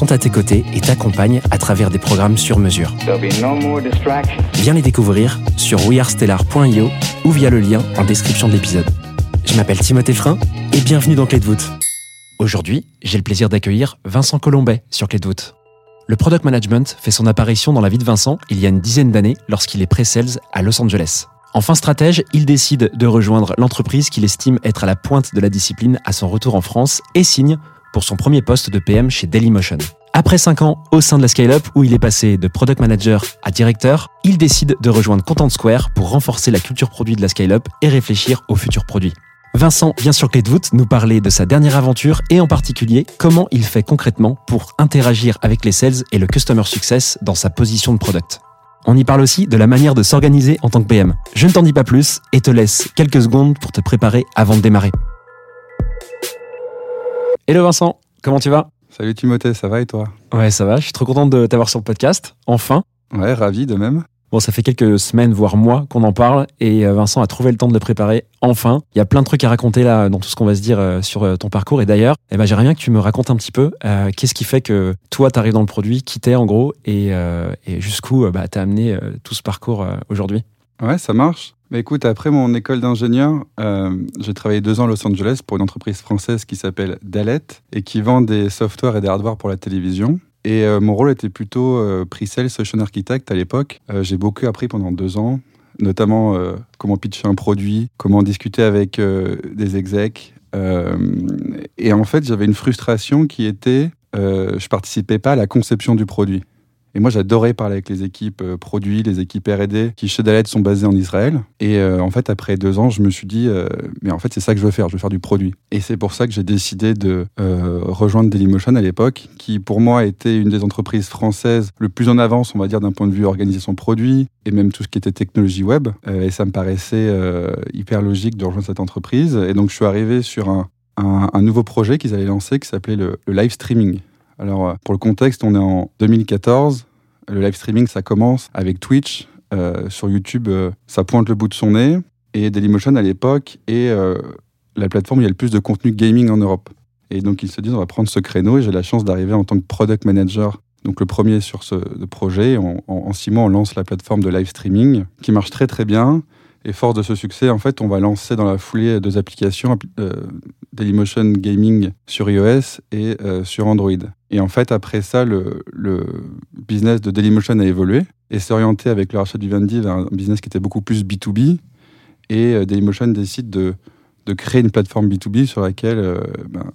sont à tes côtés et t'accompagnent à travers des programmes sur mesure. No. Viens les découvrir sur wearestellar.io ou via le lien en description de l'épisode. Je m'appelle Timothée Frein et bienvenue dans Clé de voûte. Aujourd'hui, j'ai le plaisir d'accueillir Vincent Colombet sur Clé de voûte. Le product management fait son apparition dans la vie de Vincent il y a une dizaine d'années lorsqu'il est pré-sales à Los Angeles. Enfin stratège, il décide de rejoindre l'entreprise qu'il estime être à la pointe de la discipline à son retour en France et signe pour son premier poste de PM chez Dailymotion. Après 5 ans au sein de la Scale-Up où il est passé de product manager à directeur, il décide de rejoindre Content Square pour renforcer la culture produit de la Scale-Up et réfléchir aux futurs produits. Vincent vient sur Clé de voûte nous parler de sa dernière aventure et en particulier comment il fait concrètement pour interagir avec les sales et le customer success dans sa position de product. On y parle aussi de la manière de s'organiser en tant que PM. Je ne t'en dis pas plus et te laisse quelques secondes pour te préparer avant de démarrer. Hello Vincent, comment tu vas? Salut Timothée, ça va et toi? Ouais, ça va, je suis trop content de t'avoir sur le podcast, enfin. Ouais, ravi de même. Bon, ça fait quelques semaines, voire mois qu'on en parle, et euh, Vincent a trouvé le temps de le préparer, enfin. Il y a plein de trucs à raconter là, dans tout ce qu'on va se dire euh, sur euh, ton parcours, et d'ailleurs, eh ben, j'aimerais bien que tu me racontes un petit peu euh, qu'est-ce qui fait que toi, t'arrives dans le produit, qui t'es en gros, et, euh, et jusqu'où bah, t'as amené euh, tout ce parcours aujourd'hui? Ouais, ça marche. Mais écoute, après mon école d'ingénieur, euh, j'ai travaillé deux ans à Los Angeles pour une entreprise française qui s'appelle Dalet et qui vend des softwares et des hardware pour la télévision. Et euh, mon rôle était plutôt euh, pre-sales solution architect à l'époque. Euh, j'ai beaucoup appris pendant deux ans, notamment comment pitcher un produit, comment discuter avec des execs. Et en fait, j'avais une frustration qui était, je participais pas à la conception du produit. Et moi, j'adorais parler avec les équipes euh, produits, les équipes R&D, qui chez Dalet sont basées en Israël. Et euh, en fait, après deux ans, je me suis dit, euh, mais en fait, c'est ça que je veux faire, je veux faire du produit. Et c'est pour ça que j'ai décidé de rejoindre Dailymotion à l'époque, qui pour moi était une des entreprises françaises le plus en avance, on va dire, d'un point de vue organisation produit, et même tout ce qui était technologie web. Et ça me paraissait hyper logique de rejoindre cette entreprise. Et donc, je suis arrivé sur un, nouveau projet qu'ils avaient lancé qui s'appelait le live streaming. Alors, euh, pour le contexte, on est en 2014. Le live streaming, ça commence avec Twitch. Euh, sur YouTube, euh, ça pointe le bout de son nez. Et Dailymotion, à l'époque, est la plateforme où il y a le plus de contenu gaming en Europe. Et donc, ils se disent, on va prendre ce créneau. Et j'ai la chance d'arriver en tant que product manager. Donc, le premier sur ce projet. En, six mois, on lance la plateforme de live streaming qui marche très, très bien. Et force de ce succès, en fait, on va lancer dans la foulée deux applications, Dailymotion Gaming sur iOS et euh, sur Android. Et en fait, après ça, le, business de Dailymotion a évolué et s'est orienté avec le rachat du Vivendi vers un business qui était beaucoup plus B2B. Et euh, Dailymotion décide de, créer une plateforme B2B sur laquelle euh, ben,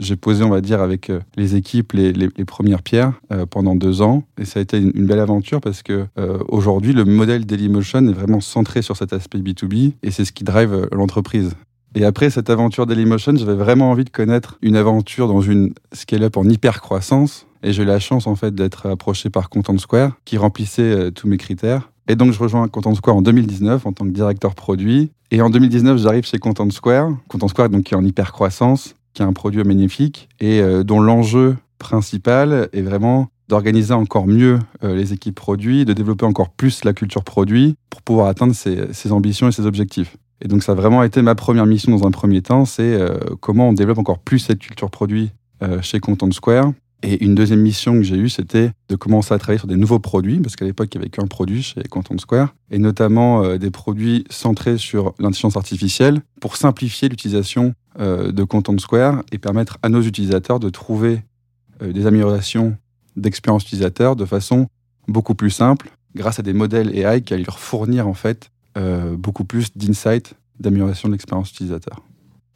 j'ai posé, on va dire, avec les équipes les, premières pierres pendant deux ans. Et ça a été une, belle aventure parce que aujourd'hui, le modèle Dailymotion est vraiment centré sur cet aspect B2B et c'est ce qui drive l'entreprise. Et après cette aventure Dailymotion, j'avais vraiment envie de connaître une aventure dans une scale-up en hyper croissance. Et j'ai eu la chance en fait d'être approché par Content Square, qui remplissait euh, tous mes critères. Et donc je rejoins Content Square en 2019 en tant que directeur produit. Et en 2019, j'arrive chez Content Square. Content Square donc qui est en hyper croissance, qui a un produit magnifique et euh, dont l'enjeu principal est vraiment d'organiser encore mieux euh, les équipes produits, de développer encore plus la culture produit pour pouvoir atteindre ses, ses ambitions et ses objectifs. Et donc ça a vraiment été ma première mission dans un premier temps, c'est euh, comment on développe encore plus cette culture produit euh, chez Content Square. Et une deuxième mission que j'ai eue, c'était de commencer à travailler sur des nouveaux produits, parce qu'à l'époque, il n'y avait qu'un produit chez Content Square, et notamment euh, des produits centrés sur l'intelligence artificielle pour simplifier l'utilisation de Content Square et permettre à nos utilisateurs de trouver des améliorations d'expérience utilisateur de façon beaucoup plus simple, grâce à des modèles AI qui allaient leur fournir en fait euh, beaucoup plus d'insight, d'amélioration de l'expérience utilisateur.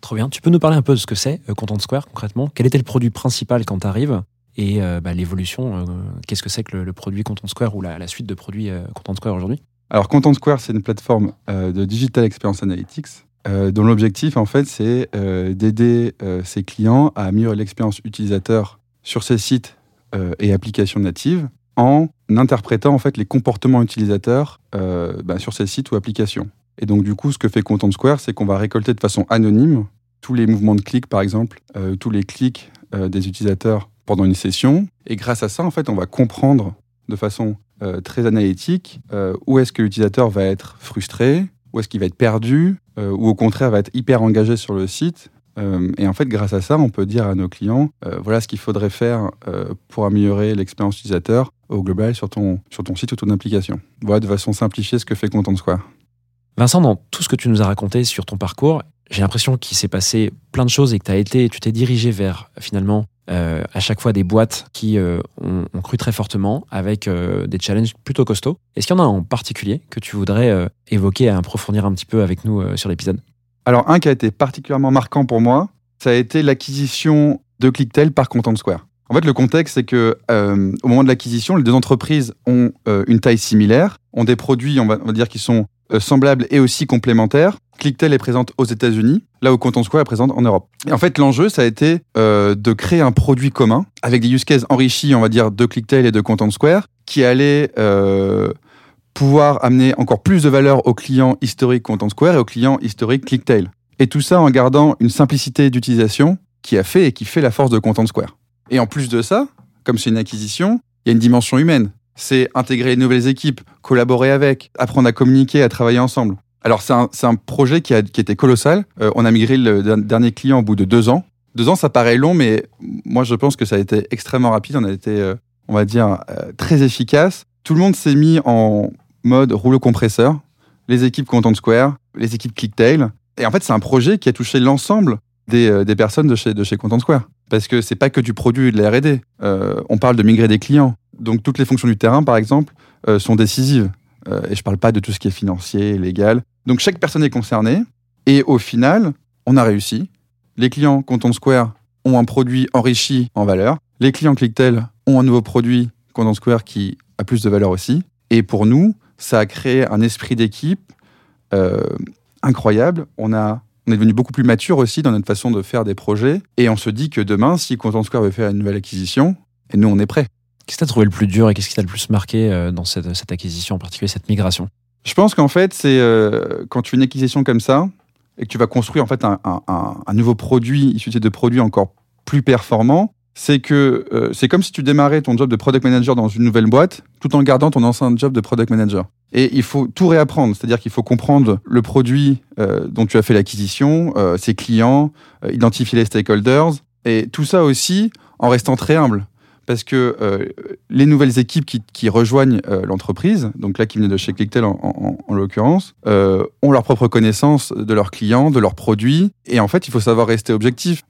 Trop bien. Tu peux nous parler un peu de ce que c'est euh, Content Square concrètement? Quel était le produit principal quand tu arrives et euh, bah, l'évolution euh, Qu'est-ce que c'est que le, le produit Content Square ou la, la suite de produits Content Square aujourd'hui? Alors, Content Square, c'est une plateforme de Digital Experience Analytics dont l'objectif, en fait, c'est d'aider ses clients à améliorer l'expérience utilisateur sur ses sites et applications natives en interprétant, en fait, les comportements utilisateurs euh, bah, sur ces sites ou applications. Et donc, du coup, ce que fait Content Square, c'est qu'on va récolter de façon anonyme tous les mouvements de clic, par exemple, euh, tous les clics euh, des utilisateurs pendant une session. Et grâce à ça, en fait, on va comprendre de façon très analytique où est-ce que l'utilisateur va être frustré, où est-ce qu'il va être perdu, ou au contraire va être hyper engagé sur le site. Et en fait, grâce à ça, on peut dire à nos clients, voilà ce qu'il faudrait faire pour améliorer l'expérience utilisateur au global sur ton, sur ton site ou ton application. Voilà de façon simplifiée ce que fait Content Square. Vincent, dans tout ce que tu nous as raconté sur ton parcours, j'ai l'impression qu'il s'est passé plein de choses et que tu as été, tu t'es dirigé vers finalement euh, à chaque fois des boîtes qui euh, ont, ont cru très fortement avec euh, des challenges plutôt costauds. Est-ce qu'il y en a en particulier que tu voudrais évoquer et approfondir un petit peu avec nous sur l'épisode? Alors, un qui a été particulièrement marquant pour moi, ça a été l'acquisition de Clicktel par Content Square. En fait, le contexte, c'est que euh, au moment de l'acquisition, les deux entreprises ont euh, une taille similaire, ont des produits, on va, on va dire, qui sont euh, semblables et aussi complémentaires. Clicktel est présente aux États-Unis, là où Content Square est présente en Europe. Et en fait, l'enjeu, ça a été euh, de créer un produit commun avec des use cases enrichis, on va dire, de Clicktel et de Content Square, qui allait euh, pouvoir amener encore plus de valeur aux clients historiques Content Square et aux clients historiques Clicktail. Et tout ça en gardant une simplicité d'utilisation qui a fait et qui fait la force de Content Square. Et en plus de ça, comme c'est une acquisition, il y a une dimension humaine. C'est intégrer les nouvelles équipes, collaborer avec, apprendre à communiquer, à travailler ensemble. Alors c'est un, projet qui, a, qui était colossal. Euh, on a migré le der- dernier client au bout de deux ans. Deux ans, ça paraît long, mais moi je pense que ça a été extrêmement rapide. On a été, euh, on va dire, euh, très efficace. Tout le monde s'est mis en mode rouleau compresseur. Les équipes Content Square, les équipes Clicktail. Et en fait, c'est un projet qui a touché l'ensemble des, des personnes de chez, de chez Content Square. Parce que c'est pas que du produit et de la R&D. Euh, on parle de migrer des clients. Donc toutes les fonctions du terrain, par exemple, euh, sont décisives. Euh, et je parle pas de tout ce qui est financier, légal. Donc chaque personne est concernée. Et au final, on a réussi. Les clients Content Square ont un produit enrichi en valeur. Les clients Clicktel ont un nouveau produit Content Square qui a plus de valeur aussi. Et pour nous, ça a créé un esprit d'équipe incroyable. On, a, on est devenu beaucoup plus mature aussi dans notre façon de faire des projets. Et on se dit que demain, si Content Square veut faire une nouvelle acquisition, et nous, on est prêts. Qu'est-ce que tu as trouvé le plus dur et qu'est-ce qui t'a le plus marqué euh, dans cette, cette acquisition en particulier, cette migration? Je pense qu'en fait, c'est euh, quand tu fais une acquisition comme ça et que tu vas construire en fait un, un- un- un nouveau produit issu de produits encore plus performants, c'est que euh, c'est comme si tu démarrais ton job de product manager dans une nouvelle boîte tout en gardant ton ancien job de product manager. Et il faut tout réapprendre, c'est-à-dire qu'il faut comprendre le produit euh, dont tu as fait l'acquisition, euh, ses clients, euh, identifier les stakeholders, et tout ça aussi en restant très humble. Parce que euh, les nouvelles équipes qui, rejoignent euh, l'entreprise, donc là qui venaient de chez Clicktel en, en- en l'occurrence, euh, ont leur propre connaissance de leurs clients, de leurs produits, et en fait il faut savoir rester objectif.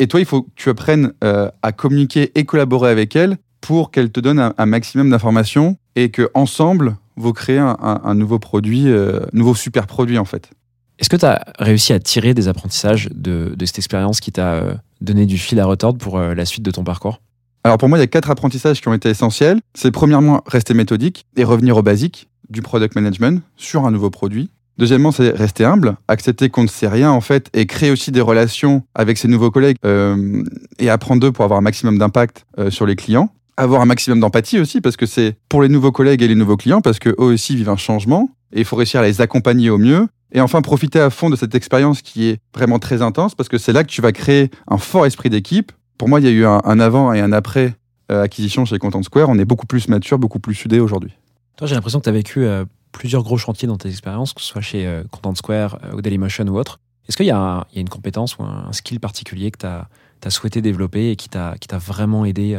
Et toi il faut que tu apprennes à communiquer et collaborer avec elles pour qu'elles te donnent un, maximum d'informations et que ensemble vous créez un, nouveau produit, nouveau super produit en fait. Est-ce que tu as réussi à tirer des apprentissages de, cette expérience qui t'a donné du fil à retordre pour la suite de ton parcours? Alors pour moi, il y a quatre apprentissages qui ont été essentiels. C'est premièrement rester méthodique et revenir aux basiques du product management sur un nouveau produit. Deuxièmement, c'est rester humble, accepter qu'on ne sait rien en fait et créer aussi des relations avec ses nouveaux collègues euh, et apprendre d'eux pour avoir un maximum d'impact euh, sur les clients. Avoir un maximum d'empathie aussi parce que c'est pour les nouveaux collègues et les nouveaux clients parce que eux aussi vivent un changement et il faut réussir à les accompagner au mieux. Et enfin, profiter à fond de cette expérience qui est vraiment très intense parce que c'est là que tu vas créer un fort esprit d'équipe pour moi, il y a eu un, un avant et un après euh, acquisition chez Content Square. On est beaucoup plus mature, beaucoup plus soudé aujourd'hui. Toi, j'ai l'impression que tu as vécu euh, plusieurs gros chantiers dans tes expériences, que ce soit chez euh, Content Square ou Dailymotion ou autre. Est-ce qu'il y, a y une compétence ou un, un skill particulier que tu as, souhaité développer et qui t'a vraiment aidé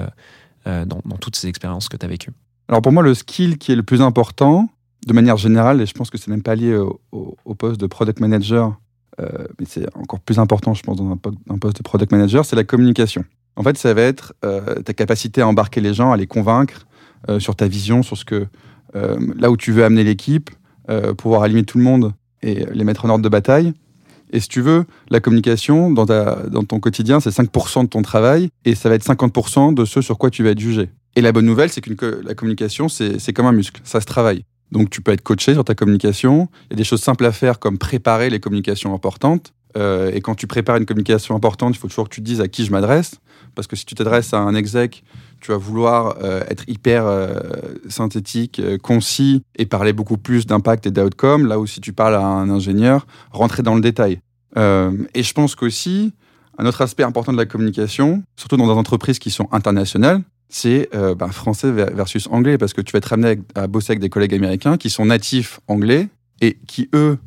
dans, dans toutes ces expériences que tu as vécues? Alors pour moi, le skill qui est le plus important, de manière générale, et je pense que c'est même pas lié au, au- au poste de product manager, euh, mais c'est encore plus important, je pense, dans un, po- un poste de product manager, c'est la communication. En fait, ça va être euh, ta capacité à embarquer les gens, à les convaincre euh, sur ta vision, sur ce que là où tu veux amener l'équipe, pouvoir aligner tout le monde et les mettre en ordre de bataille. Et si tu veux, la communication dans, ta- dans ton quotidien, c'est 5% de ton travail et ça va être 50% de ce sur quoi tu vas être jugé. Et la bonne nouvelle, c'est que la communication, c'est comme un muscle, ça se travaille. Donc tu peux être coaché sur ta communication. Il y a des choses simples à faire comme préparer les communications importantes. Euh, et quand tu prépares une communication importante, il faut toujours que tu te dises à qui je m'adresse. Parce que si tu t'adresses à un exec, tu vas vouloir euh, être hyper euh, synthétique, concis et parler beaucoup plus d'impact et d'outcome. Là où si tu parles à un ingénieur, rentrer dans le détail. Et je pense qu'aussi, un autre aspect important de la communication, surtout dans des entreprises qui sont internationales, c'est euh, bah, français ver- versus anglais, parce que tu vas être amené à bosser avec des collègues américains qui sont natifs anglais et qui, eux,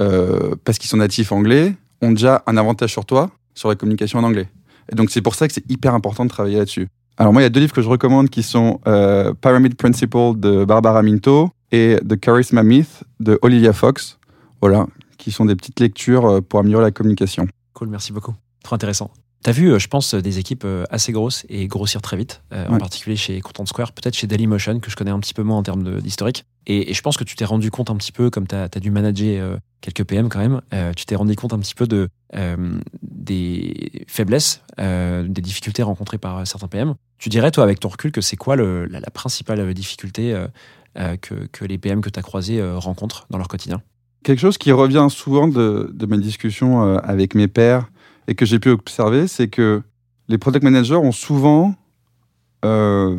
euh, parce qu'ils sont natifs anglais, ont déjà un avantage sur toi sur la communication en anglais. Et donc, c'est pour ça que c'est hyper important de travailler là-dessus. Alors, moi, il y a deux livres que je recommande qui sont euh, Pyramid Principle de Barbara Minto et The Charisma Myth de Olivia Fox. Voilà, qui sont des petites lectures pour améliorer la communication. Cool, merci beaucoup. Trop intéressant. T'as vu, euh, je pense, des équipes euh, assez grosses et grossir très vite, euh, en particulier chez Content Square, peut-être chez Dailymotion, que je connais un petit peu moins en termes d'historique. Et, et je pense que tu t'es rendu compte un petit peu, comme tu as, dû manager quelques PM quand même, euh, tu t'es rendu compte un petit peu de, euh, des faiblesses, euh, des difficultés rencontrées par certains PM. Tu dirais, toi, avec ton recul, que c'est quoi le- la, la principale difficulté que, que les PM que tu as croisés rencontrent dans leur quotidien? Quelque chose qui revient souvent de, de mes discussions avec mes pairs et que j'ai pu observer, c'est que les product managers ont souvent euh,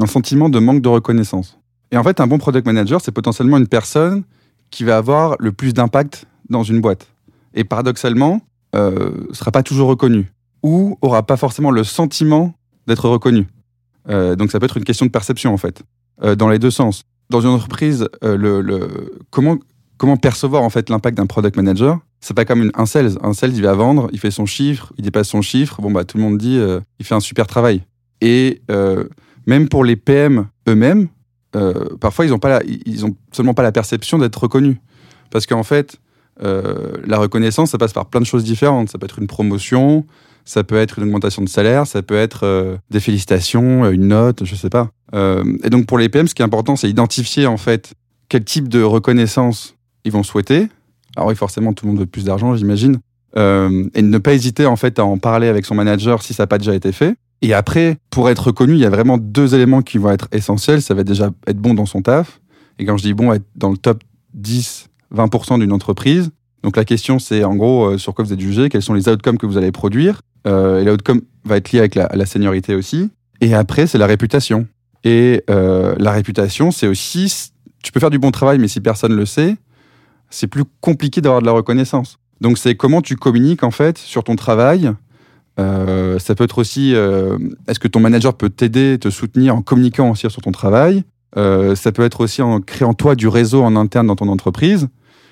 un sentiment de manque de reconnaissance. Et en fait, un bon product manager, c'est potentiellement une personne qui va avoir le plus d'impact dans une boîte. Et paradoxalement, euh, sera pas toujours reconnu ou aura pas forcément le sentiment d'être reconnu. Euh, donc ça peut être une question de perception en fait, dans les deux sens. Dans une entreprise, le- comment comment percevoir en fait l'impact d'un product manager? C'est pas comme une, un sales. Un sales, il va vendre, il fait son chiffre, il dépasse son chiffre. Bon bah tout le monde dit, euh, il fait un super travail. Et euh, même pour les PM eux-mêmes, euh, parfois ils ont pas ils ont seulement pas la perception d'être reconnus, parce qu'en fait la reconnaissance ça passe par plein de choses différentes. Ça peut être une promotion, ça peut être une augmentation de salaire, ça peut être des félicitations, une note, je sais pas. Et donc pour les PM, ce qui est important, c'est identifier en fait quel type de reconnaissance ils vont souhaiter. Alors oui, forcément, tout le monde veut plus d'argent, j'imagine. Euh, et ne pas hésiter en fait à en parler avec son manager si ça n'a pas déjà été fait. Et après, pour être reconnu, il y a vraiment deux éléments qui vont être essentiels. Ça va déjà être bon dans son taf. Et quand je dis bon, être dans le top 10, 20% d'une entreprise. Donc la question, c'est en gros euh, sur quoi vous êtes jugé, quels sont les outcomes que vous allez produire? Euh, et l'outcome va être lié avec la, la seniorité aussi. Et après, c'est la réputation. Et euh, la réputation, c'est aussi, tu peux faire du bon travail, mais si personne le sait, c'est plus compliqué d'avoir de la reconnaissance. Donc c'est comment tu communiques en fait sur ton travail. Euh, ça peut être aussi, euh, est-ce que ton manager peut t'aider, te soutenir en communiquant aussi sur ton travail? Euh, ça peut être aussi en créant toi du réseau en interne dans ton entreprise.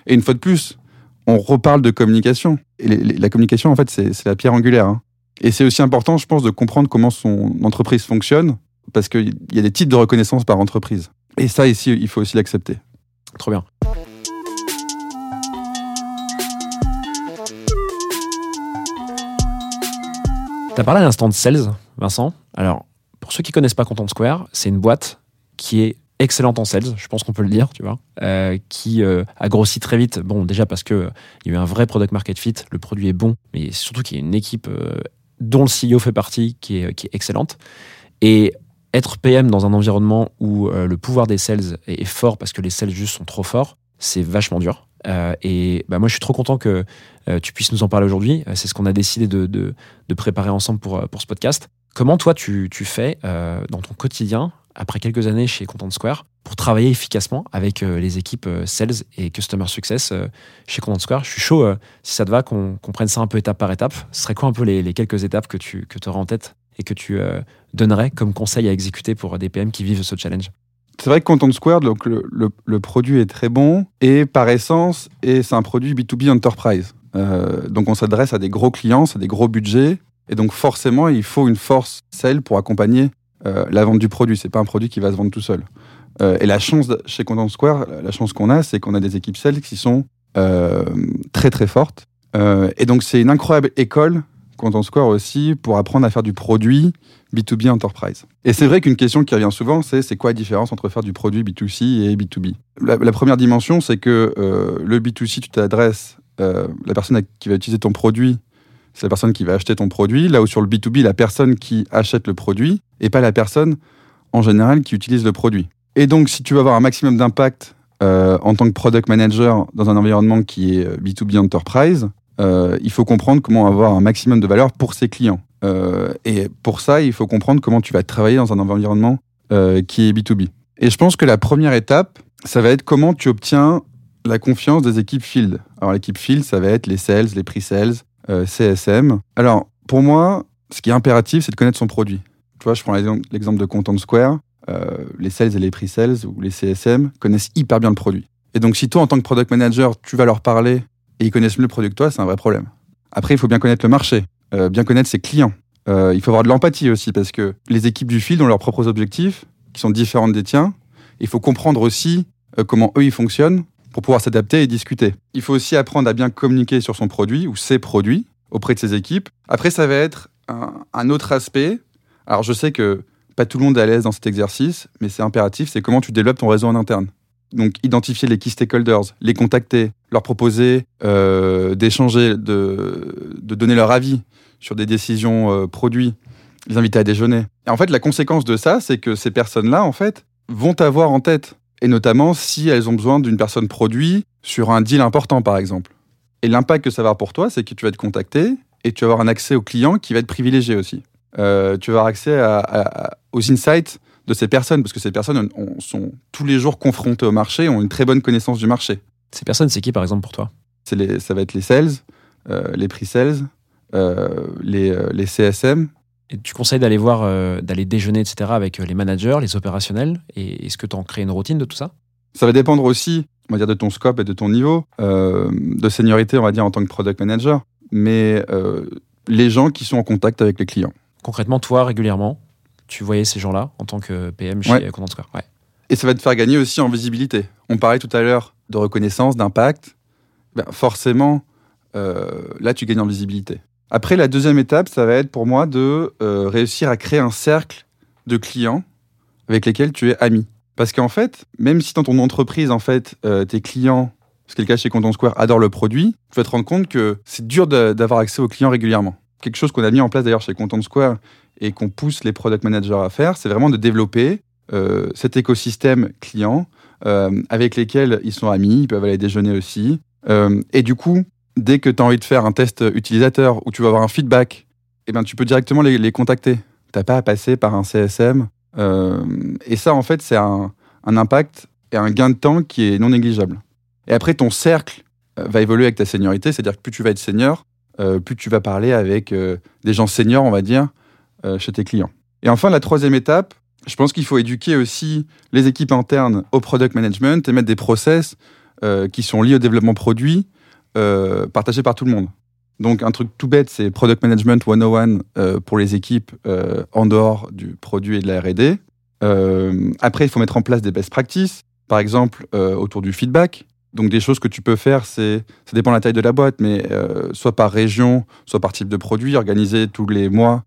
Et une fois de plus, on reparle de communication. Et la communication, en fait, c'est c'est la pierre angulaire. hein. Et c'est aussi important, je pense, de comprendre comment son entreprise fonctionne, parce qu'il y a des types de reconnaissance par entreprise. Et ça, ici, il faut aussi l'accepter. Trop bien. T'as parlé à l'instant de sales, Vincent. Alors, pour ceux qui connaissent pas Content Square, c'est une boîte qui est excellente en sales, je pense qu'on peut le dire, tu vois, euh, qui euh, a grossi très vite. Bon, déjà parce que euh, il y a eu un vrai product market fit, le produit est bon, mais surtout qu'il y a une équipe euh, dont le CEO fait partie qui est, excellente. Et être PM dans un environnement où le pouvoir des sales est, est fort parce que les sales juste sont trop forts, c'est vachement dur. Euh, et bah, moi, je suis trop content que euh, tu puisses nous en parler aujourd'hui. Euh, C'est ce qu'on a décidé de, de- préparer ensemble pour, pour ce podcast. Comment toi, tu, tu fais dans ton quotidien, après quelques années chez Content Square, pour travailler efficacement avec les équipes Sales et Customer Success chez Content Square? Je suis chaud, si ça te va, qu'on qu'on prenne ça un peu étape par étape. Ce serait quoi un peu les, les quelques étapes que tu que aurais en tête et que tu donnerais comme conseil à exécuter pour des PM qui vivent ce challenge? C'est vrai que Content Square, donc le, produit est très bon et par essence, et c'est un produit B2B enterprise. Euh, donc on s'adresse à des gros clients, à des gros budgets, et donc forcément il faut une force sale pour accompagner euh, la vente du produit. C'est pas un produit qui va se vendre tout seul. Euh, et la chance chez Content Square, la chance qu'on a, c'est qu'on a des équipes sales qui sont très très fortes. Et donc c'est une incroyable école Content Square aussi pour apprendre à faire du produit B2B enterprise. Et c'est vrai qu'une question qui revient souvent, c'est c'est quoi la différence entre faire du produit B2C et B2B la, la première dimension, c'est que euh, le B2C, tu t'adresses, euh, la personne qui va utiliser ton produit, c'est la personne qui va acheter ton produit, là où sur le B2B, la personne qui achète le produit et pas la personne en général qui utilise le produit. Et donc, si tu veux avoir un maximum d'impact euh, en tant que product manager dans un environnement qui est euh, B2B enterprise, il faut comprendre comment avoir un maximum de valeur pour ses clients. Euh, et pour ça, il faut comprendre comment tu vas travailler dans un environnement euh, qui est B2B. Et je pense que la première étape, ça va être comment tu obtiens la confiance des équipes field. Alors l'équipe field, ça va être les sales, les pre-sales, euh, CSM. Alors pour moi, ce qui est impératif, c'est de connaître son produit. Tu vois, je prends l'exemple de Content Square. Les sales et les pre-sales ou les CSM connaissent hyper bien le produit. Et donc si toi, en tant que product manager, tu vas leur parler et ils connaissent mieux le produit que toi, c'est un vrai problème. Après, il faut bien connaître le marché, euh, bien connaître ses clients. Euh, il faut avoir de l'empathie aussi parce que les équipes du field ont leurs propres objectifs qui sont différents des tiens. Il faut comprendre aussi euh, comment eux ils fonctionnent pour pouvoir s'adapter et discuter. Il faut aussi apprendre à bien communiquer sur son produit ou ses produits auprès de ses équipes. Après, ça va être un, autre aspect. Alors, je sais que pas tout le monde est à l'aise dans cet exercice, mais c'est impératif, c'est comment tu développes ton réseau en interne. Donc, identifier les key stakeholders, les contacter, leur proposer d'échanger, de donner leur avis sur des décisions euh, produits, les inviter à déjeuner. Et en fait, la conséquence de ça, c'est que ces personnes-là, en fait, vont t'avoir en tête. Et notamment si elles ont besoin d'une personne produit sur un deal important, par exemple. Et l'impact que ça va avoir pour toi, c'est que tu vas être contacté et tu vas avoir un accès aux clients qui va être privilégié aussi. Euh, tu vas avoir accès à- à- à- aux insights de ces personnes, parce que ces personnes ont- sont tous les jours confrontées au marché, ont une très bonne connaissance du marché. Ces personnes, c'est qui par exemple pour toi? C'est les, ça va être les sales, euh, les pre-sales, euh, les, euh, les CSM. Et tu conseilles d'aller voir, euh, d'aller déjeuner, etc. avec euh, les managers, les opérationnels. Et est-ce que tu en crées une routine de tout ça? Ça va dépendre aussi, on va dire, de ton scope et de ton niveau euh, de seniorité, on va dire, en tant que product manager. Mais euh, les gens qui sont en contact avec les clients. Concrètement, toi, régulièrement, tu voyais ces gens-là en tant que PM chez Ouais. Square. Ouais. Et ça va te faire gagner aussi en visibilité. On parlait tout à l'heure de reconnaissance, d'impact. Ben, forcément, euh, là, tu gagnes en visibilité. Après, la deuxième étape, ça va être pour moi de euh, réussir à créer un cercle de clients avec lesquels tu es ami. Parce qu'en fait, même si dans ton entreprise, en fait, euh, tes clients, ce qui est le cas chez Content Square, adorent le produit, tu vas te rendre compte que c'est dur d'avoir accès aux clients régulièrement. Quelque chose qu'on a mis en place d'ailleurs chez Content Square et qu'on pousse les product managers à faire, c'est vraiment de développer euh, cet écosystème client avec lesquels ils sont amis, ils peuvent aller déjeuner aussi. Et du coup, dès que tu as envie de faire un test utilisateur ou tu vas avoir un feedback, eh ben, tu peux directement les, les contacter. Tu pas à passer par un CSM. Euh, et ça, en fait, c'est un, un impact et un gain de temps qui est non négligeable. Et après, ton cercle euh, va évoluer avec ta seniorité, c'est-à-dire que plus tu vas être senior, euh, plus tu vas parler avec des gens seniors, on va dire, chez tes clients. Et enfin, la troisième étape, je pense qu'il faut éduquer aussi les équipes internes au product management et mettre des process qui sont liés au développement produit, euh, partagés par tout le monde. Donc un truc tout bête, c'est Product Management 101 euh, pour les équipes euh, en dehors du produit et de la R&D. Euh, après, il faut mettre en place des best practices, par exemple autour du feedback. Donc des choses que tu peux faire, c'est ça dépend de la taille de la boîte, mais soit par région, soit par type de produit, organiser tous les mois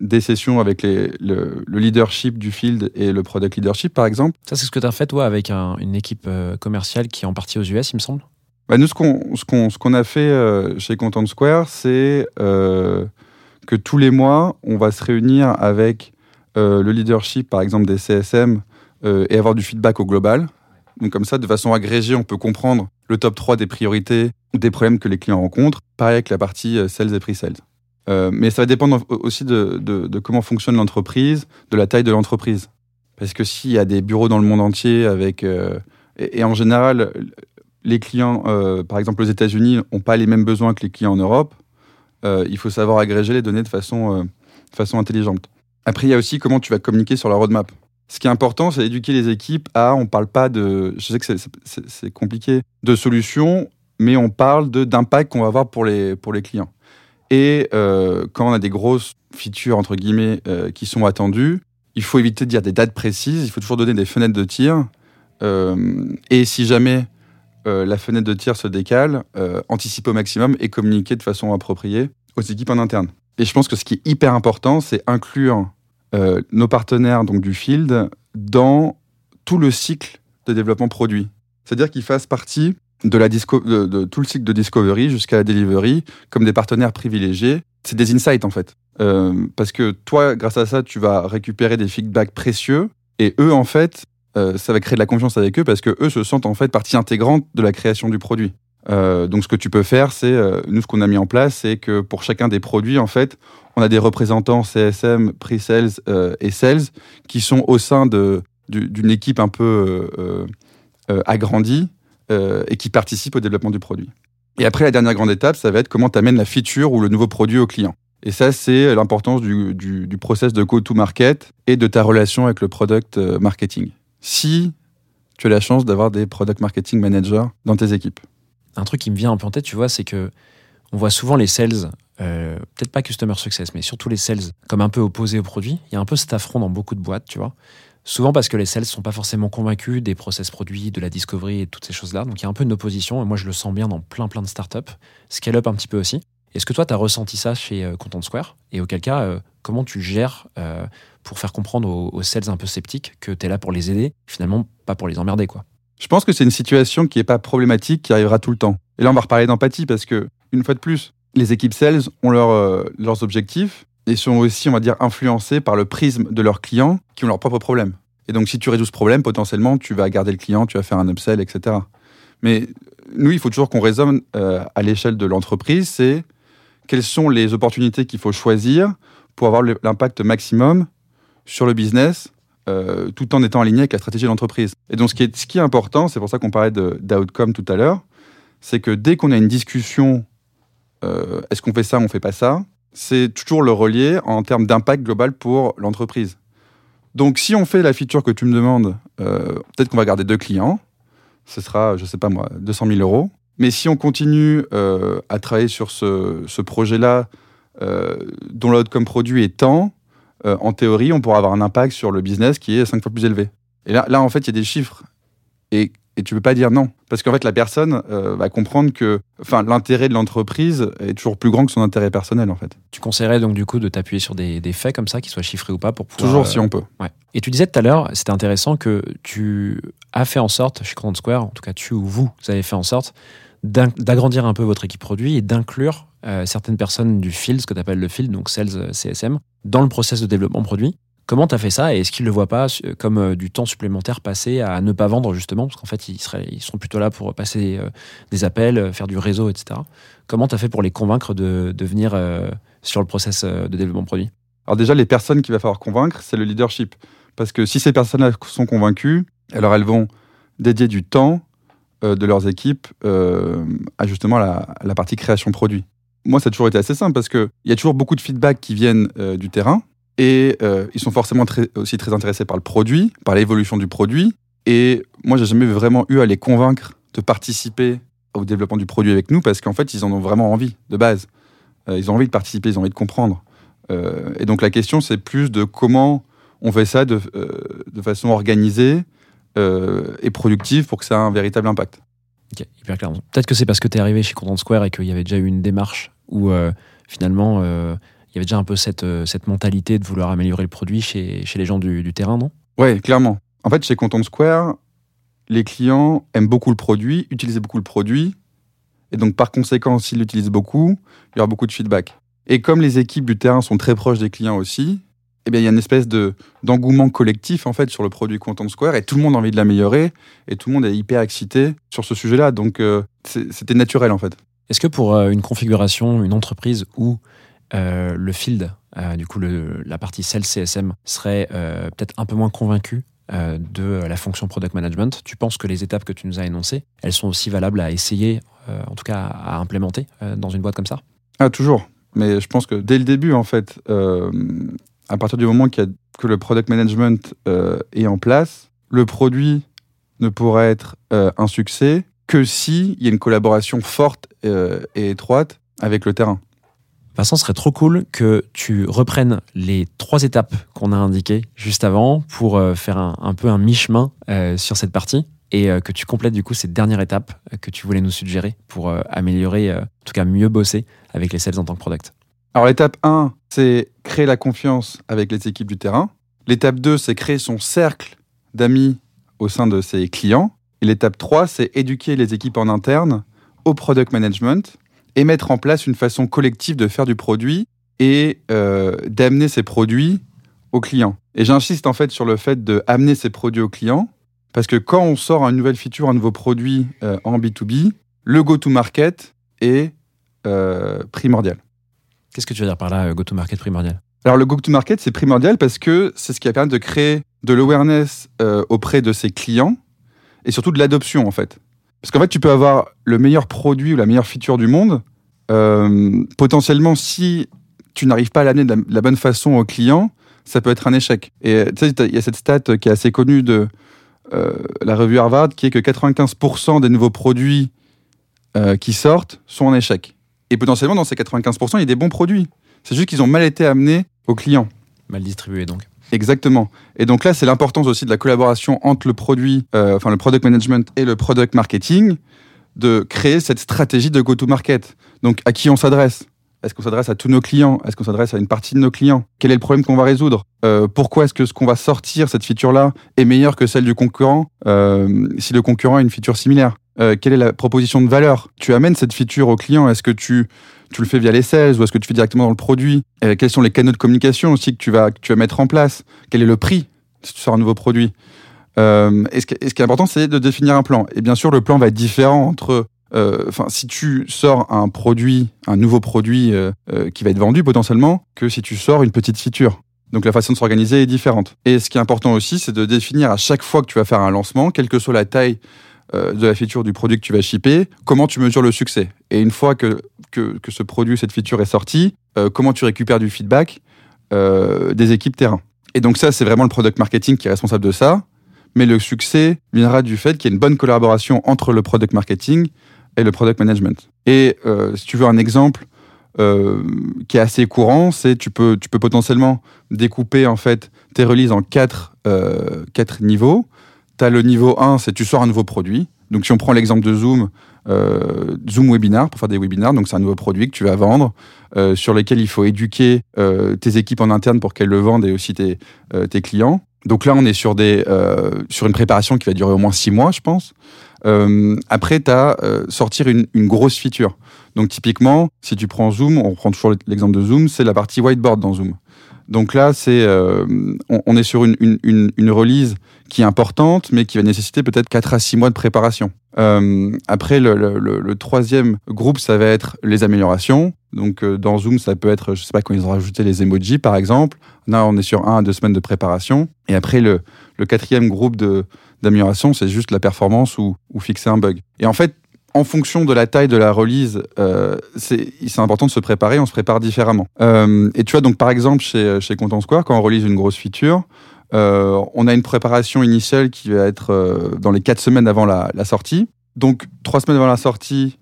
des sessions avec le, le leadership du field et le product leadership, par exemple. Ça, c'est ce que tu as fait, toi, avec un- une équipe commerciale qui est en partie aux US, il me semble? Bah, nous, ce qu'on ce qu'on- qu'on a fait euh, chez Content Square, c'est euh, que tous les mois, on va se réunir avec euh, le leadership, par exemple, des CSM et avoir du feedback au global. Donc comme ça, de façon agrégée, on peut comprendre le top 3 des priorités ou des problèmes que les clients rencontrent. Pareil avec la partie sales et pre-sales. Mais ça va dépendre au- aussi de, comment fonctionne l'entreprise, de la taille de l'entreprise. Parce que s'il y a des bureaux dans le monde entier avec... et en général, les clients, euh, par exemple aux États-Unis, n'ont pas les mêmes besoins que les clients en Europe. Euh, il faut savoir agréger les données de façon, euh, de façon intelligente. Après, il y a aussi comment tu vas communiquer sur la roadmap. Ce qui est important, c'est d'éduquer les équipes à, on parle pas de, je sais que c'est- compliqué, de solutions, mais on parle d'impact qu'on va avoir pour les, pour les clients. Et quand on a des grosses features, entre guillemets, qui sont attendues, il faut éviter de dire des dates précises, il faut toujours donner des fenêtres de tir. Et si jamais euh, la fenêtre de tir se décale, euh, anticiper au maximum et communiquer de façon appropriée aux équipes en interne. Et je pense que ce qui est hyper important, c'est inclure euh, nos partenaires donc du field dans tout le cycle de développement produit. C'est-à-dire qu'ils fassent partie de, la disco- de, tout le cycle de discovery jusqu'à la delivery comme des partenaires privilégiés. C'est des insights en fait. Euh, parce que toi, grâce à ça, tu vas récupérer des feedbacks précieux et eux, en fait, euh, ça va créer de la confiance avec eux parce que eux se sentent en fait partie intégrante de la création du produit. Euh, donc, ce que tu peux faire, c'est euh, nous, ce qu'on a mis en place, c'est que pour chacun des produits, en fait, on a des représentants CSM, pre-sales et sales qui sont au sein de du- d'une équipe un peu agrandie et qui participent au développement du produit. Et après, la dernière grande étape, ça va être comment tu amènes la feature ou le nouveau produit au client. Et ça, c'est l'importance du, du, du process de go-to-market et de ta relation avec le product marketing. Si tu as la chance d'avoir des product marketing managers dans tes équipes. Un truc qui me vient un tu vois, c'est que on voit souvent les sales, euh, peut-être pas customer success, mais surtout les sales, comme un peu opposés au produit. Il y a un peu cet affront dans beaucoup de boîtes, tu vois. Souvent parce que les sales sont pas forcément convaincus des process produits, de la discovery et toutes ces choses-là. Donc il y a un peu une opposition, et moi je le sens bien dans plein plein de startups. Scale up un petit peu aussi. Est-ce que toi, tu as ressenti ça chez euh, Content Square? Et auquel cas, euh, comment tu gères pour faire comprendre aux, aux sales un peu sceptiques que tu es là pour les aider, finalement pas pour les emmerder, quoi Je pense que c'est une situation qui n'est pas problématique, qui arrivera tout le temps. Et là, on va reparler d'empathie parce que, une fois de plus, les équipes sales ont leur, euh, leurs objectifs et sont aussi, on va dire, influencés par le prisme de leurs clients qui ont leurs propres problèmes. Et donc, si tu résous ce problème, potentiellement, tu vas garder le client, tu vas faire un upsell, etc. Mais nous, il faut toujours qu'on raisonne euh, à l'échelle de l'entreprise, c'est quelles sont les opportunités qu'il faut choisir pour avoir l'impact maximum sur le business euh, tout en étant aligné avec la stratégie de l'entreprise. Et donc, ce qui est, ce qui est important, c'est pour ça qu'on parlait d'outcome tout à l'heure, c'est que dès qu'on a une discussion, euh, est-ce qu'on fait ça, on fait pas ça, c'est toujours le relier en termes d'impact global pour l'entreprise. Donc, si on fait la feature que tu me demandes, euh, peut-être qu'on va garder deux clients, ce sera, je sais pas moi, 200 000 euros. Mais si on continue à travailler sur ce, ce projet-là, dont l'outcome produit est tant, euh, en théorie, on pourra avoir un impact sur le business qui est cinq fois plus élevé. Et là, là en fait, il y a des chiffres. Et, et tu peux pas dire non. Parce qu'en fait, la personne euh, va comprendre que enfin, l'intérêt de l'entreprise est toujours plus grand que son intérêt personnel, en fait. Tu conseillerais donc du coup de t'appuyer sur des, des faits comme ça, qui soient chiffrés ou pas, pour pouvoir. toujours euh, si on peut. Ouais. Et tu disais tout à l'heure, c'était intéressant que tu as fait en sorte, chez Content Square, en tout cas tu ou vous, vous avez fait en sorte d'agrandir un peu votre équipe produit et d'inclure euh, certaines personnes du field, ce que tu appelles le field, donc sales euh, CSM, dans le process de développement produit. Comment tu as fait ça et est-ce qu'ils ne le voient pas comme euh, du temps supplémentaire passé à ne pas vendre justement? Parce qu'en fait, ils, seraient, ils sont plutôt là pour passer des appels, faire du réseau, etc. Comment tu as fait pour les convaincre de, de venir sur le process de développement produit? Alors déjà, les personnes qu'il va falloir convaincre, c'est le leadership. Parce que si ces personnes-là sont convaincues, alors elles vont dédier du temps de leurs équipes euh, à justement la, la partie création produit. Moi, ça a toujours été assez simple parce qu'il y a toujours beaucoup de feedback qui viennent euh, du terrain et euh, ils sont forcément très- aussi très intéressés par le produit, par l'évolution du produit. Et moi, j'ai jamais vraiment eu à les convaincre de participer au développement du produit avec nous parce qu'en fait, ils en ont vraiment envie de base. Euh, ils ont envie de participer, ils ont envie de comprendre. Euh, et donc la question, c'est plus de comment on fait ça de, euh, de façon organisée euh, et productive pour que ça ait un véritable impact. Ok, hyper clair. Peut-être que c'est parce que tu es arrivé chez Content Square et qu'il y avait déjà eu une démarche où euh, finalement euh, il y avait déjà un peu cette, euh, cette mentalité de vouloir améliorer le produit chez, chez les gens du, du terrain, non? Ouais, clairement. En fait, chez Content Square, les clients aiment beaucoup le produit, utilisent beaucoup le produit, et donc par conséquent, s'ils l'utilisent beaucoup, il y aura beaucoup de feedback. Et comme les équipes du terrain sont très proches des clients aussi, eh bien, il y a une espèce de d'engouement collectif en fait sur le produit Content Square, et tout le monde a envie de l'améliorer, et tout le monde est hyper excité sur ce sujet-là. Donc, euh, c'était naturel en fait. Est-ce que pour euh, une configuration, une entreprise où euh, le field, euh, du coup le- la partie sales CSM, serait peut-être un peu moins convaincu de la fonction product management, tu penses que les étapes que tu nous as énoncées, elles sont aussi valables à essayer, en tout cas à implémenter dans une boîte comme ça? Ah, toujours. Mais je pense que dès le début, en fait, euh, à partir du moment a- que le product management euh, est en place, le produit ne pourra être euh, un succès que s'il y a une collaboration forte euh, et étroite avec le terrain. Vincent, ce serait trop cool que tu reprennes les trois étapes qu'on a indiquées juste avant pour faire un, un peu un mi-chemin sur cette partie et que tu complètes du coup cette dernière étape que tu voulais nous suggérer pour améliorer, en tout cas mieux bosser avec les sales en tant que product. Alors l'étape 1, c'est créer la confiance avec les équipes du terrain. L'étape 2, c'est créer son cercle d'amis au sein de ses clients. Et l'étape 3, c'est éduquer les équipes en interne au product management et mettre en place une façon collective de faire du produit et euh, d'amener ces produits aux clients. Et j'insiste en fait sur le fait de amener ces produits aux clients parce que quand on sort une nouvelle feature, un nouveau produit euh, en B2B, le go-to-market est euh, primordial. Qu'est-ce que tu veux dire par là, euh, go-to-market primordial? Alors le go-to-market, c'est primordial parce que c'est ce qui va permettre de créer de l'awareness euh, auprès de ses clients et surtout de l'adoption en fait. Parce qu'en fait, tu peux avoir le meilleur produit ou la meilleure feature du monde. euh, potentiellement, si tu n'arrives pas à l'amener de la, bonne façon au client, ça peut être un échec. Et tu sais, il y a cette stat qui est assez connue de la revue Harvard qui est que 95% des nouveaux produits qui sortent sont en échec. Et potentiellement, dans ces 95%, il y a des bons produits. C'est juste qu'ils ont mal été amenés aux clients. Mal distribué donc. Exactement. Et donc là, c'est l'importance aussi de la collaboration entre le produit, euh, enfin le product management et le product marketing, de créer cette stratégie de go-to-market. Donc à qui on s'adresse? Est-ce qu'on s'adresse à tous nos clients? Est-ce qu'on s'adresse à une partie de nos clients? Quel est le problème qu'on va résoudre? Euh, Pourquoi est-ce que ce qu'on va sortir, cette feature-là, est meilleure que celle du concurrent euh, si le concurrent a une feature similaire? Euh, Quelle est la proposition de valeur Tu amènes cette feature au client Est-ce que tu tu le fais via les sales ou est-ce que tu fais directement dans le produit Euh, Quels sont les canaux de communication aussi que tu vas, tu vas mettre en place Quel est le prix si tu sors un nouveau produit et, ce qui, et ce qui est important, c'est de définir un plan. Et bien sûr, le plan va être différent entre. euh, Enfin, si tu sors un produit, un nouveau produit qui va être vendu potentiellement, que si tu sors une petite feature. Donc la façon de s'organiser est différente. Et ce qui est important aussi, c'est de définir à chaque fois que tu vas faire un lancement, quelle que soit la taille euh, de la feature du produit que tu vas shipper, comment tu mesures le succès? Et une fois que, que, ce produit, cette feature est sortie, euh, comment tu récupères du feedback euh, des équipes terrain? Et donc ça, c'est vraiment le product marketing qui est responsable de ça. Mais le succès viendra du fait qu'il y ait une bonne collaboration entre le product marketing et le product management. Et si tu veux un exemple qui est assez courant, c'est tu peux, tu peux potentiellement découper en fait tes releases en quatre, quatre niveaux. Le niveau 1, c'est tu sors un nouveau produit. Donc si on prend l'exemple de Zoom, euh, Zoom Webinar pour faire des webinars, donc c'est un nouveau produit que tu vas vendre, euh, sur lequel il faut éduquer euh, tes équipes en interne pour qu'elles le vendent et aussi tes, clients. Donc là, on est sur, des, sur une préparation qui va durer au moins six mois, je pense. Après, tu as sortir une, une grosse feature. Donc typiquement, si tu prends Zoom, on prend toujours l'exemple de Zoom, c'est la partie whiteboard dans Zoom. Donc là, c'est, euh, on, est sur une, une, une, une release qui est importante, mais qui va nécessiter peut-être 4 à 6 mois de préparation. Euh, après, le, le, le, troisième groupe, ça va être les améliorations. Donc euh, dans Zoom, ça peut être, je sais pas, quand ils ont rajouté les emojis, par exemple. Là, on est sur 1 à 2 semaines de préparation. Et après, le, le quatrième groupe de, d'amélioration, c'est juste la performance ou, ou fixer un bug. Et en fait, en fonction de la taille de la release, euh, c'est important de se préparer, on se prépare différemment. Euh, et tu vois, donc par exemple, chez, chez Content Square, quand on release une grosse feature, euh, on a une préparation initiale qui va être dans les quatre semaines avant la, sortie. Donc, trois semaines avant la sortie,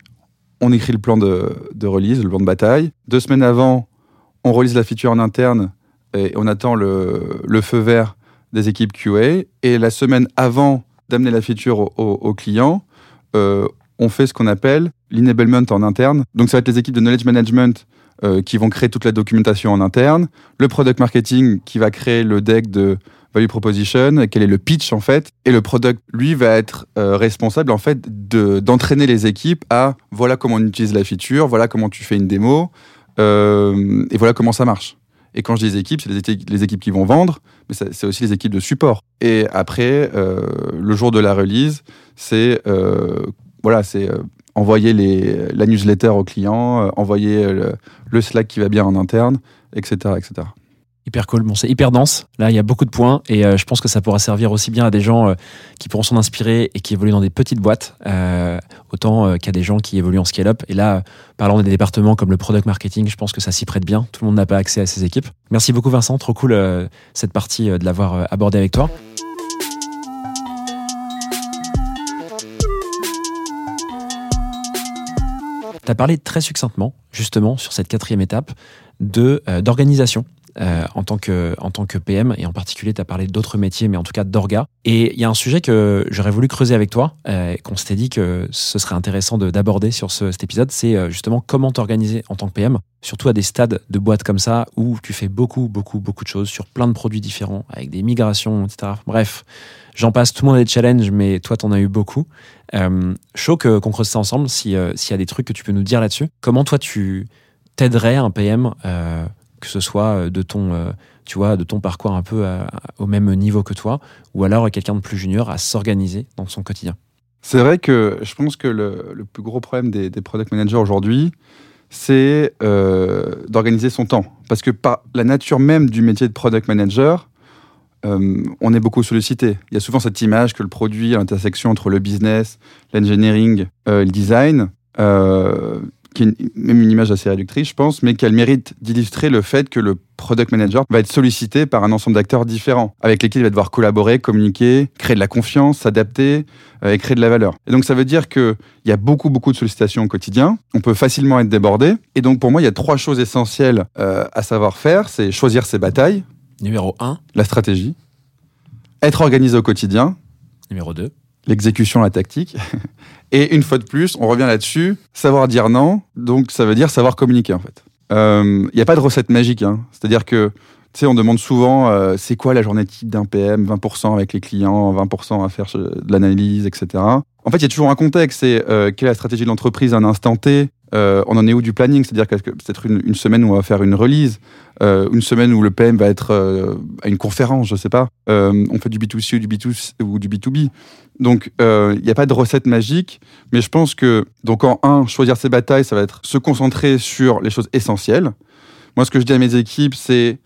on écrit le plan de, de, release, le plan de bataille. Deux semaines avant, on release la feature en interne et on attend le, feu vert des équipes QA. Et la semaine avant d'amener la feature au, client, on fait ce qu'on appelle l'enablement en interne. Donc, ça va être les équipes de knowledge management euh, qui vont créer toute la documentation en interne, le product marketing qui va créer le deck de value proposition, quel est le pitch en fait, et le product lui va être euh, responsable en fait de d'entraîner les équipes à voilà comment on utilise la feature, voilà comment tu fais une démo, euh, et voilà comment ça marche. Et quand je dis équipes, c'est les, équipes, qui vont vendre, mais c'est aussi les équipes de support. Et après, le jour de la release, c'est voilà, c'est envoyer les, la newsletter aux clients, envoyer le, le, Slack qui va bien en interne, etc., etc. Hyper cool. C'est hyper dense. Là, il y a beaucoup de points et euh, je pense que ça pourra servir aussi bien à des gens euh, qui pourront s'en inspirer et qui évoluent dans des petites boîtes, euh, autant qu'à des gens qui évoluent en scale-up. Et là, parlant des départements comme le product marketing, je pense que ça s'y prête bien. Tout le monde n'a pas accès à ces équipes. Merci beaucoup, Vincent. Trop cool cette partie de l'avoir abordée avec toi. Tu as parlé très succinctement, justement, sur cette quatrième étape euh, d'organisation euh, en, tant que, en tant que PM, et en particulier, tu as parlé d'autres métiers, mais en tout cas d'orga. Et il y a un sujet que j'aurais voulu creuser avec toi, euh, qu'on s'était dit que ce serait intéressant de- d'aborder sur ce- cet épisode, c'est euh, justement comment t'organiser en tant que PM, surtout à des stades de boîte comme ça, où tu fais beaucoup, beaucoup, beaucoup de choses sur plein de produits différents, avec des migrations, etc. Bref, j'en passe, tout le monde a des challenges, mais toi, t'en as eu beaucoup. Euh, chaud qu'on creuse ça ensemble, si, euh, s'il y a des trucs que tu peux nous dire là-dessus. Comment toi, tu t'aiderais un PM, euh, que ce soit euh, de ton, tu vois, de ton parcours un peu au même niveau que toi, ou alors quelqu'un de plus junior à s'organiser dans son quotidien? C'est vrai que je pense que le, plus gros problème des, product managers aujourd'hui, c'est d'organiser son temps. Parce que par la nature même du métier de product manager, euh, on est beaucoup sollicité. Il y a souvent cette image que le produit l'intersection entre le business, l'engineering, euh, le design, euh, qui est une- même une image assez réductrice, je pense, mais qui a le mérite d'illustrer le fait que le product manager va être sollicité par un ensemble d'acteurs différents, avec lesquels il va devoir collaborer, communiquer, créer de la confiance, s'adapter euh, et créer de la valeur. Et donc ça veut dire qu'il y a beaucoup, beaucoup de sollicitations au quotidien, on peut facilement être débordé, et donc pour moi, il y a trois choses essentielles à savoir faire, c'est choisir ses batailles, Numéro 1, la stratégie, être organisé au quotidien, numéro 2. l'exécution, la tactique. Et une fois de plus, on revient là-dessus, savoir dire non, donc ça veut dire savoir communiquer en fait. Il n'y a pas de recette magique, hein. c'est-à-dire que tu sais, on demande souvent euh, c'est quoi la journée type d'un PM, 20% avec les clients, 20% à faire euh, de l'analyse, etc. En fait, il y a toujours un contexte, c'est euh, quelle est la stratégie de l'entreprise à un instant T, euh, on en est où du planning, c'est-à-dire peut-être une, semaine où on va faire une release, euh, une semaine où le PM va être euh, à une conférence, je sais pas. On fait du B2C ou du, B2C, ou du B2B. Donc, il n'y a pas de recette magique, mais je pense que, donc en un, choisir ses batailles, ça va être se concentrer sur les choses essentielles. Moi, ce que je dis à mes équipes, c'est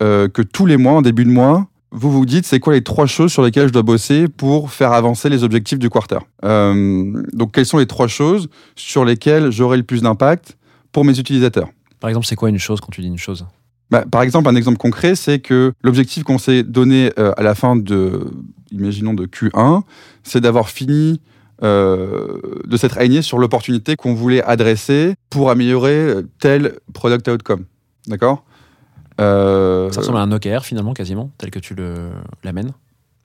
que tous les mois, en début de mois, vous vous dites, c'est quoi les trois choses sur lesquelles je dois bosser pour faire avancer les objectifs du quarter Euh, Donc, quelles sont les trois choses sur lesquelles j'aurai le plus d'impact pour mes utilisateurs Par exemple, c'est quoi une chose quand tu dis une chose? Bah, par exemple, un exemple concret, c'est que l'objectif qu'on s'est donné euh, à la fin de, imaginons, de Q1, c'est d'avoir fini euh, de s'être aligné sur l'opportunité qu'on voulait adresser pour améliorer tel product outcome. D'accord? Euh, Ça ressemble à un OKR finalement, quasiment, tel que tu le l'amènes.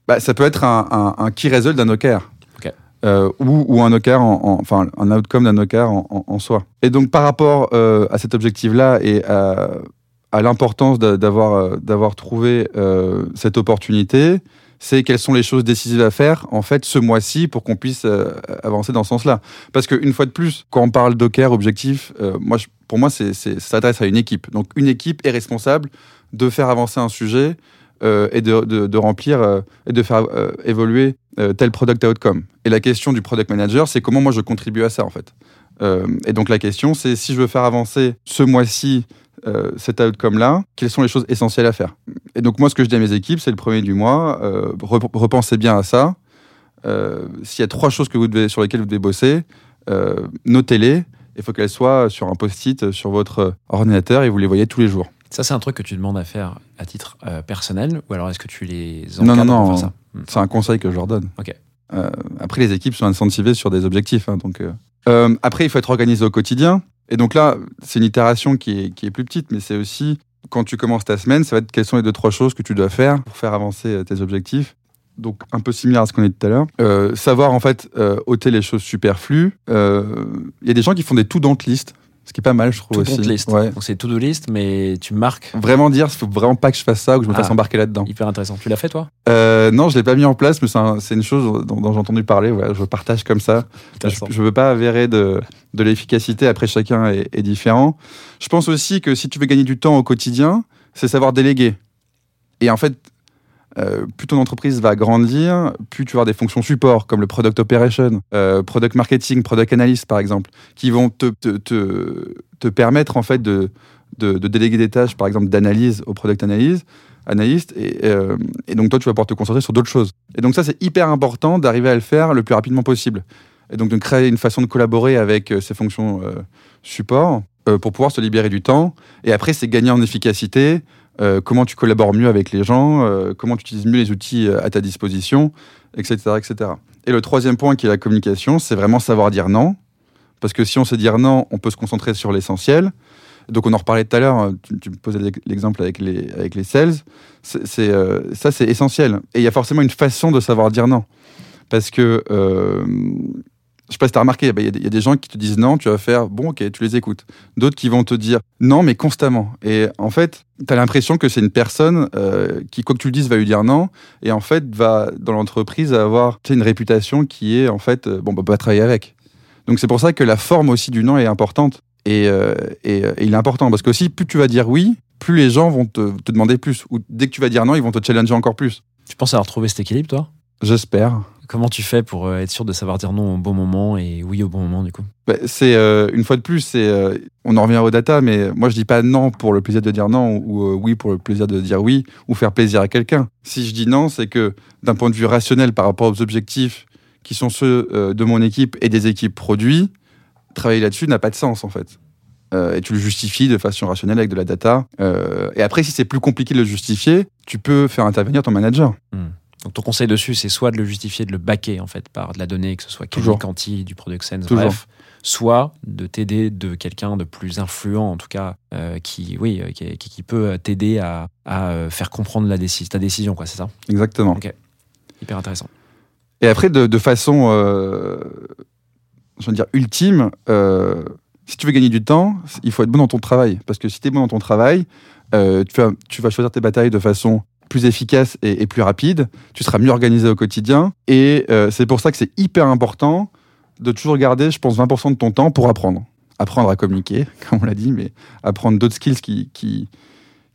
bah, Ça peut être un, un, un key result d'un OKR. Ok. Euh, ou, ou un OKR, en, en- enfin un outcome d'un OKR en, en- soi. Et donc par rapport euh, à cet objectif-là et à, à l'importance d'a- d'avoir d'avoir trouvé cette opportunité, c'est quelles sont les choses décisives à faire en fait ce mois-ci pour qu'on puisse euh, avancer dans ce sens-là. Parce qu'une fois de plus, quand on parle d'OKR objectif, euh, moi, pour moi, c'est, ça s'adresse à une équipe. Donc une équipe est responsable de faire avancer un sujet euh, et de, remplir et de faire évoluer tel product outcome. Et la question du product manager, c'est comment moi je contribue à ça en fait. Et donc la question, c'est si je veux faire avancer ce mois-ci euh, cet outcome-là, quelles sont les choses essentielles à faire? Et donc moi, ce que je dis à mes équipes, c'est le premier du mois, euh, rep- repensez bien à ça. Euh, S'il y a trois choses que vous devez, sur lesquelles vous devez bosser, euh, notez-les. Il faut qu'elles soient sur un post-it sur votre ordinateur et vous les voyez tous les jours. Ça, c'est un truc que tu demandes à faire à titre personnel, ou alors est-ce que tu les Non, encadres non, non. Hmm. C'est un conseil que je leur donne. Ok. Après, les équipes sont incentivées sur des objectifs. hein, donc. Euh, après, il faut être organisé au quotidien. Et donc là, c'est une itération qui est, qui est plus petite, mais c'est aussi quand tu commences ta semaine, ça va être quelles sont les deux, trois choses que tu dois faire pour faire avancer euh, tes objectifs. Donc, un peu similaire à ce qu'on a dit tout à l'heure. Euh, savoir, en fait, euh, ôter les choses superflues. Il y a des gens qui font des to-don't list, ce qui est pas mal, je trouve To-do aussi. list. Ouais. Donc c'est to-do list, mais tu marques. Vraiment dire, il faut vraiment pas que je fasse ça ou que je me fasse Ah. embarquer là-dedans. Hyper intéressant. Tu l'as fait toi? Euh, non, je l'ai pas mis en place, mais c'est un- une chose dont, dont j'ai entendu parler. Voilà, je partage comme ça. Je ne veux pas avérer de, de l'efficacité. Après, chacun est, est différent. Je pense aussi que si tu veux gagner du temps au quotidien, c'est savoir déléguer. Et en fait, euh, plus ton entreprise va grandir, plus tu vas avoir des fonctions support, comme le product operation, euh, product marketing, product analyst, par exemple, qui vont te, te, te, permettre, en fait, de, de, déléguer des tâches, par exemple, d'analyse au product analyse, analyste. Et, euh, et donc, toi, tu vas pouvoir te concentrer sur d'autres choses. Et donc, ça, c'est hyper important d'arriver à le faire le plus rapidement possible. Et donc, de créer une façon de collaborer avec ces fonctions support pour pouvoir se libérer du temps. Et après, c'est gagner en efficacité, euh, comment tu collabores mieux avec les gens, euh, comment tu utilises mieux les outils euh, à ta disposition, etc., etc. Et le troisième point qui est la communication, c'est vraiment savoir dire non. Parce que si on sait dire non, on peut se concentrer sur l'essentiel. Donc on en reparlait tout à l'heure, hein, tu, me posais l'ex- l'exemple avec les, avec les sales, ça c'est essentiel. Et il y a forcément une façon de savoir dire non. Parce que, je sais pas si tu as remarqué, il y a des- gens qui te disent non, tu vas faire, bon ok, tu les écoutes. D'autres qui vont te dire non, mais constamment. Et en fait, tu as l'impression que c'est une personne euh, qui, quoi que tu le dises, va lui dire non, et en fait, va dans l'entreprise avoir une réputation qui est en fait, euh, bon, bah, pas travailler avec. Donc c'est pour ça que la forme aussi du non est importante. Et, euh, euh, il est important parce que aussi, plus tu vas dire oui, plus les gens vont te, te demander plus. Ou dès que tu vas dire non, ils vont te challenger encore plus. Tu penses avoir trouvé cet équilibre, toi? J'espère. Comment tu fais pour euh, être sûr de savoir dire non au bon moment et oui au bon moment, du coup? Bah, c'est euh, une fois de plus, c'est euh, on en revient aux data, mais moi je dis pas non pour le plaisir de dire non ou euh, oui pour le plaisir de dire oui ou faire plaisir à quelqu'un. Si je dis non, c'est que d'un point de vue rationnel par rapport aux objectifs qui sont ceux de mon équipe et des équipes produits, travailler là-dessus n'a pas de sens en fait. Euh, et tu le justifies de façon rationnelle avec de la data. Euh, et après, si c'est plus compliqué de le justifier, tu peux faire intervenir ton manager. Donc ton conseil dessus, c'est soit de le justifier, de le backer en fait par de la donnée, que ce soit. Kelly Canty, du Product Sense, Toujours. bref, soit de t'aider de quelqu'un de plus influent, en tout cas, euh, qui, oui, euh, qui, peut t'aider à, à, euh, faire comprendre la ta décision, quoi, c'est ça? Exactement. Hyper intéressant. Et après, de, de façon, euh, je veux dire, ultime, euh, si tu veux gagner du temps, il faut être bon dans ton travail. Parce que si tu es bon dans ton travail, euh, tu, vas, tu vas choisir tes batailles de façon plus efficace et, et plus rapide. Tu seras mieux organisé au quotidien. Et euh, c'est pour ça que c'est hyper important de toujours garder, je pense, 20% de ton temps pour apprendre. Apprendre à communiquer, comme on l'a dit, mais apprendre d'autres skills qui, qui,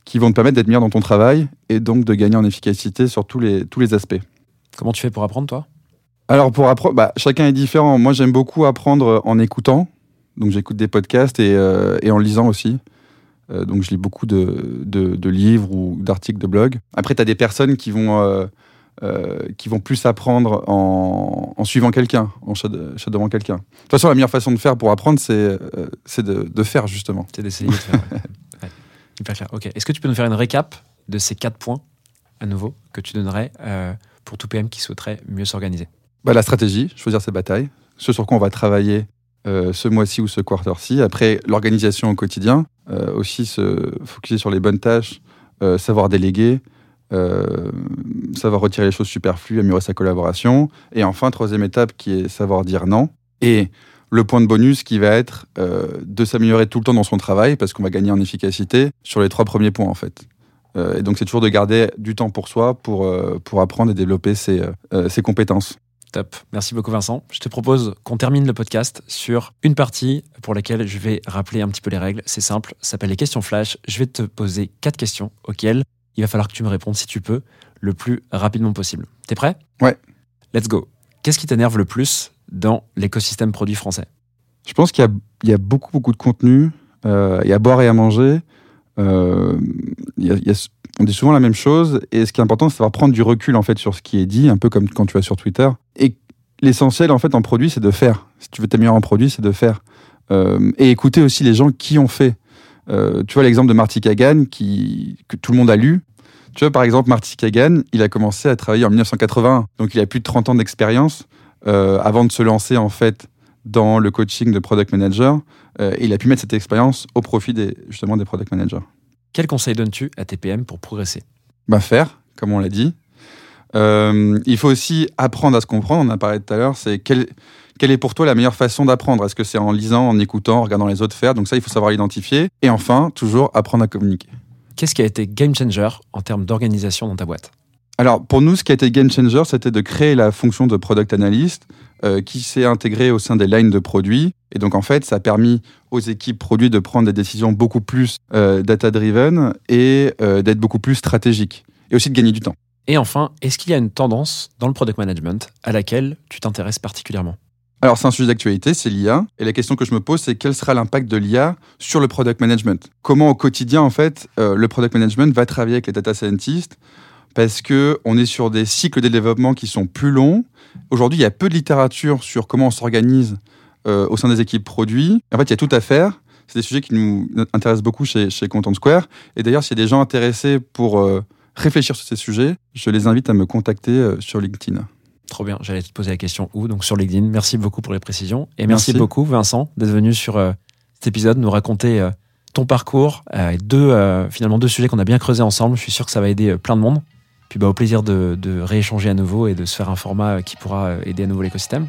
qui vont te permettre d'être meilleur dans ton travail et donc de gagner en efficacité sur tous les, tous les aspects. Comment tu fais pour apprendre, toi? Alors pour apprendre, bah, chacun est différent. Moi j'aime beaucoup apprendre en écoutant. Donc j'écoute des podcasts et, euh, et en lisant aussi. Euh, donc je lis beaucoup de, de, de livres ou d'articles de blog. Après tu as des personnes qui vont, euh, euh, qui vont plus apprendre en, en suivant quelqu'un, en shad- shadowant quelqu'un. De toute façon la meilleure façon de faire pour apprendre c'est c'est de, de faire justement. C'est d'essayer de faire. ouais. Ouais. Hyper clair. Ok. Est-ce que tu peux nous faire une récap de ces quatre points à nouveau que tu donnerais pour tout PM qui souhaiterait mieux s'organiser? Bah, la stratégie, choisir ses batailles, ce sur quoi on va travailler euh, ce mois-ci ou ce quarter-ci. Après, l'organisation au quotidien, euh, aussi se focaliser sur les bonnes tâches, euh, savoir déléguer, savoir retirer les choses superflues, améliorer sa collaboration. Et enfin, troisième étape qui est savoir dire non. Et le point de bonus qui va être de s'améliorer tout le temps dans son travail parce qu'on va gagner en efficacité sur les trois premiers points en fait. Et donc c'est toujours de garder du temps pour soi pour, pour apprendre et développer ses, ses compétences. Top. Merci beaucoup Vincent. Je te propose qu'on termine le podcast sur une partie pour laquelle je vais rappeler un petit peu les règles. C'est simple, ça s'appelle les questions flash. Je vais te poser quatre questions auxquelles il va falloir que tu me répondes si tu peux le plus rapidement possible. T'es prêt? Ouais. Let's go. Qu'est-ce qui t'énerve le plus dans l'écosystème produit français? Je pense qu'il y a, il y a beaucoup, beaucoup de contenu. Euh, il y a à boire et à manger. Euh, il y a- il y a- on dit souvent la même chose. Et ce qui est important, c'est de savoir prendre du recul en fait sur ce qui est dit, un peu comme quand tu vas sur Twitter. Et l'essentiel en fait en produit, c'est de faire. Si tu veux t'améliorer en produit, c'est de faire. Euh, et écouter aussi les gens qui ont fait. Euh, tu vois l'exemple de Marty Kagan qui, que tout le monde a lu. Tu vois, par exemple, Marty Kagan, il a commencé à travailler en 1981. Donc, il a plus de 30 ans d'expérience euh, avant de se lancer, en fait, dans le coaching de product manager. Et il a pu mettre cette expérience au profit justement des product managers. Quel conseil donnes-tu à tes PM pour progresser? Bah, faire, comme on l'a dit. Euh, il faut aussi apprendre à se comprendre. On en a parlé tout à l'heure. C'est quelle, quelle est pour toi la meilleure façon d'apprendre? Est-ce que c'est en lisant, en écoutant, en regardant les autres faire? Donc ça, il faut savoir l'identifier. Et enfin, toujours apprendre à communiquer. Qu'est-ce qui a été game changer en termes d'organisation dans ta boîte? Alors, pour nous, ce qui a été game changer, c'était de créer la fonction de product analyst euh, qui s'est intégrée au sein des lines de produits. Et donc, en fait, ça a permis aux équipes produits de prendre des décisions beaucoup plus euh, data-driven et euh, d'être beaucoup plus stratégiques. Et aussi de gagner du temps. Et enfin, est-ce qu'il y a une tendance dans le product management à laquelle tu t'intéresses particulièrement? Alors, c'est un sujet d'actualité, c'est l'IA. Et la question que je me pose, c'est quel sera l'impact de l'IA sur le product management? Comment, au quotidien, en fait, euh, le product management va travailler avec les data scientists? Parce que on est sur des cycles de développement qui sont plus longs. Aujourd'hui, il y a peu de littérature sur comment on s'organise euh, au sein des équipes produits. En fait, il y a tout à faire. C'est des sujets qui nous intéressent beaucoup chez, chez Content Square. Et d'ailleurs, s'il y a des gens intéressés pour euh, réfléchir sur ces sujets, je les invite à me contacter euh, sur LinkedIn. Trop bien, j'allais te poser la question où, donc sur LinkedIn. Merci beaucoup pour les précisions. Et merci, Merci. beaucoup, Vincent, d'être venu sur cet épisode nous raconter ton parcours, et deux, finalement deux sujets qu'on a bien creusés ensemble. Je suis sûr que ça va aider plein de monde. Puis bah, au plaisir de, de rééchanger à nouveau et de se faire un format qui pourra aider à nouveau l'écosystème.